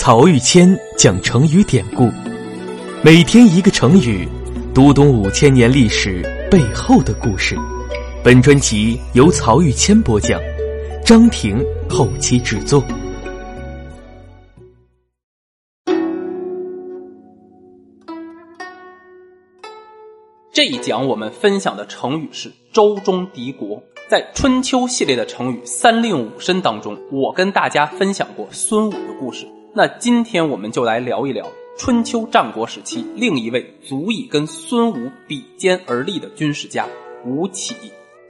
曹玉谦讲成语典故，每天一个成语，读懂五千年历史背后的故事。本专辑由曹玉谦播讲，张婷后期制作。这一讲我们分享的成语是“周中敌国”。在春秋系列的成语“三令五申”当中，我跟大家分享过孙武的故事。那今天我们就来聊一聊春秋战国时期另一位足以跟孙武比肩而立的军事家吴起。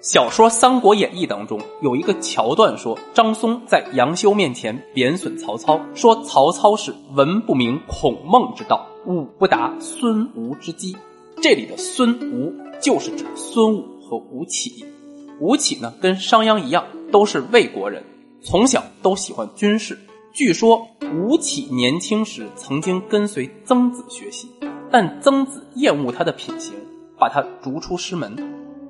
小说《三国演义》当中有一个桥段说，张松在杨修面前贬损曹操，说曹操是文不明孔孟之道，武不达孙吴之机。这里的孙吴就是指孙武和吴起。吴起呢，跟商鞅一样，都是魏国人，从小都喜欢军事。据说吴起年轻时曾经跟随曾子学习，但曾子厌恶他的品行，把他逐出师门。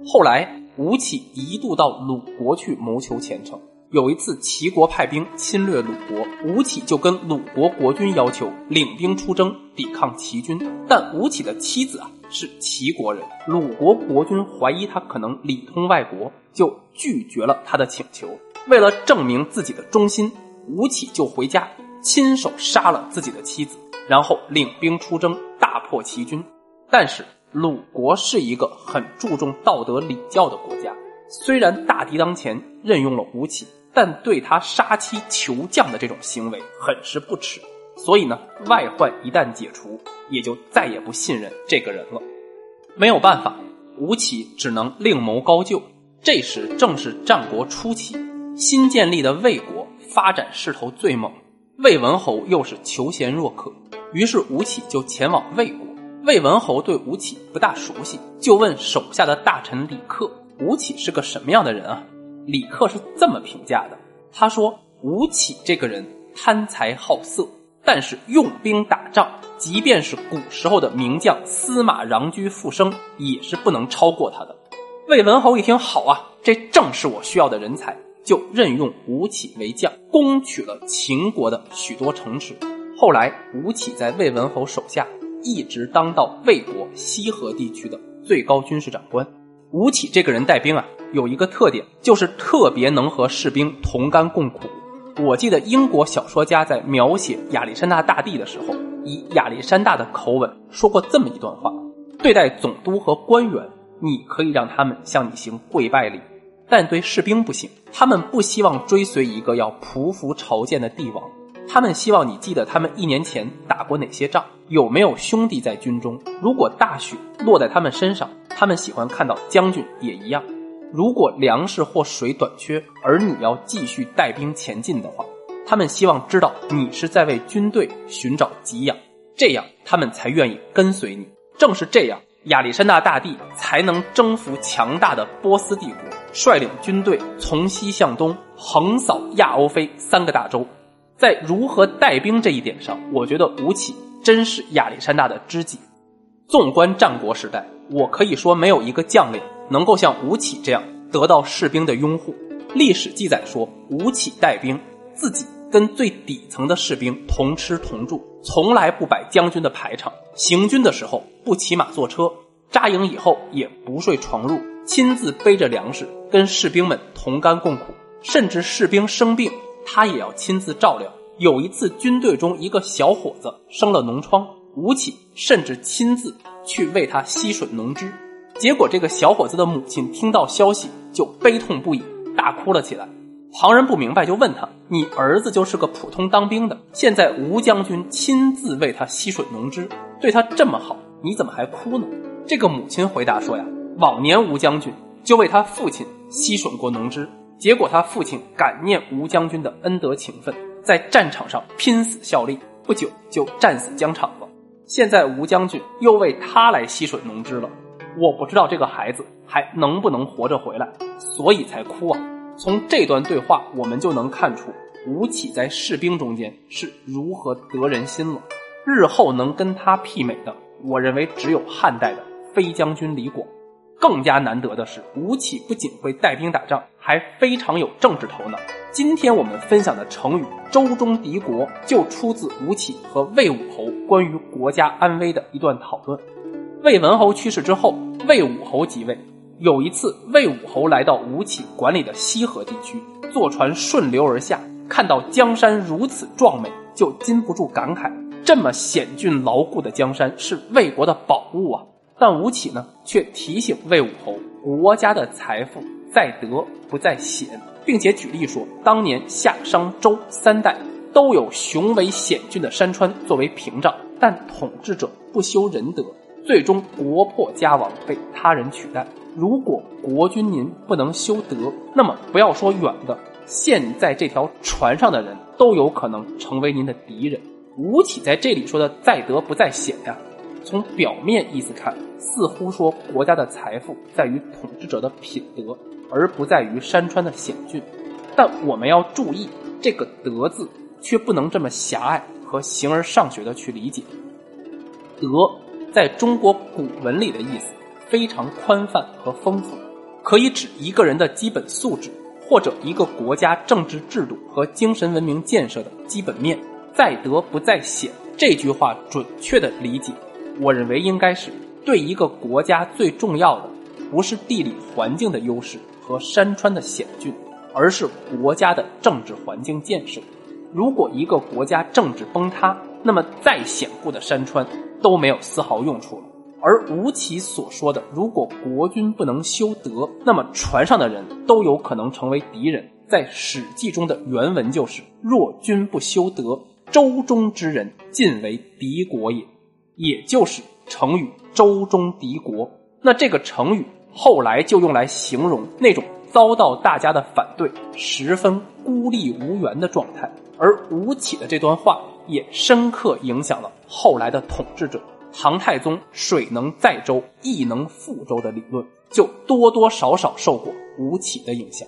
后来吴起一度到鲁国去谋求前程。有一次齐国派兵侵略鲁国，吴起就跟鲁国国君要求领兵出征抵抗齐军。但吴起的妻子啊是齐国人，鲁国国君怀疑他可能里通外国，就拒绝了他的请求。为了证明自己的忠心。吴起就回家，亲手杀了自己的妻子，然后领兵出征，大破齐军。但是鲁国是一个很注重道德礼教的国家，虽然大敌当前任用了吴起，但对他杀妻求将的这种行为很是不耻。所以呢，外患一旦解除，也就再也不信任这个人了。没有办法，吴起只能另谋高就。这时正是战国初期，新建立的魏国。发展势头最猛，魏文侯又是求贤若渴，于是吴起就前往魏国。魏文侯对吴起不大熟悉，就问手下的大臣李克：“吴起是个什么样的人啊？”李克是这么评价的：“他说吴起这个人贪财好色，但是用兵打仗，即便是古时候的名将司马穰苴复生，也是不能超过他的。”魏文侯一听，好啊，这正是我需要的人才。就任用吴起为将，攻取了秦国的许多城池。后来，吴起在魏文侯手下，一直当到魏国西河地区的最高军事长官。吴起这个人带兵啊，有一个特点，就是特别能和士兵同甘共苦。我记得英国小说家在描写亚历山大大帝的时候，以亚历山大的口吻说过这么一段话：对待总督和官员，你可以让他们向你行跪拜礼。但对士兵不行，他们不希望追随一个要匍匐朝见的帝王，他们希望你记得他们一年前打过哪些仗，有没有兄弟在军中。如果大雪落在他们身上，他们喜欢看到将军也一样。如果粮食或水短缺，而你要继续带兵前进的话，他们希望知道你是在为军队寻找给养，这样他们才愿意跟随你。正是这样，亚历山大大帝才能征服强大的波斯帝国。率领军队从西向东横扫亚欧非三个大洲，在如何带兵这一点上，我觉得吴起真是亚历山大的知己。纵观战国时代，我可以说没有一个将领能够像吴起这样得到士兵的拥护。历史记载说，吴起带兵，自己跟最底层的士兵同吃同住，从来不摆将军的排场。行军的时候不骑马坐车，扎营以后也不睡床褥。亲自背着粮食，跟士兵们同甘共苦，甚至士兵生病，他也要亲自照料。有一次，军队中一个小伙子生了脓疮，吴起甚至亲自去为他吸吮脓汁。结果，这个小伙子的母亲听到消息就悲痛不已，大哭了起来。旁人不明白，就问他：“你儿子就是个普通当兵的，现在吴将军亲自为他吸吮脓汁，对他这么好，你怎么还哭呢？”这个母亲回答说：“呀。”往年吴将军就为他父亲吸吮过脓汁，结果他父亲感念吴将军的恩德情分，在战场上拼死效力，不久就战死疆场了。现在吴将军又为他来吸吮脓汁了，我不知道这个孩子还能不能活着回来，所以才哭啊。从这段对话我们就能看出吴起在士兵中间是如何得人心了。日后能跟他媲美的，我认为只有汉代的飞将军李广。更加难得的是，吴起不仅会带兵打仗，还非常有政治头脑。今天我们分享的成语“周中敌国”就出自吴起和魏武侯关于国家安危的一段讨论。魏文侯去世之后，魏武侯即位。有一次，魏武侯来到吴起管理的西河地区，坐船顺流而下，看到江山如此壮美，就禁不住感慨：这么险峻牢固的江山是魏国的宝物啊！但吴起呢，却提醒魏武侯：国家的财富在德不在险，并且举例说，当年夏、商、周三代都有雄伟险峻的山川作为屏障，但统治者不修仁德，最终国破家亡，被他人取代。如果国君您不能修德，那么不要说远的，现在这条船上的人都有可能成为您的敌人。吴起在这里说的“在德不在险”呀，从表面意思看，似乎说国家的财富在于统治者的品德，而不在于山川的险峻。但我们要注意，这个“德”字却不能这么狭隘和形而上学的去理解。德在中国古文里的意思。非常宽泛和丰富，可以指一个人的基本素质，或者一个国家政治制度和精神文明建设的基本面。在德不在险这句话准确的理解，我认为应该是对一个国家最重要的，不是地理环境的优势和山川的险峻，而是国家的政治环境建设。如果一个国家政治崩塌，那么再险固的山川都没有丝毫用处了。而吴起所说的，如果国君不能修德，那么船上的人都有可能成为敌人。在《史记》中的原文就是：“若君不修德，周中之人尽为敌国也。”也就是成语“周中敌国”。那这个成语后来就用来形容那种遭到大家的反对、十分孤立无援的状态。而吴起的这段话也深刻影响了后来的统治者。唐太宗“水能载舟，亦能覆舟”的理论，就多多少少受过吴起的影响。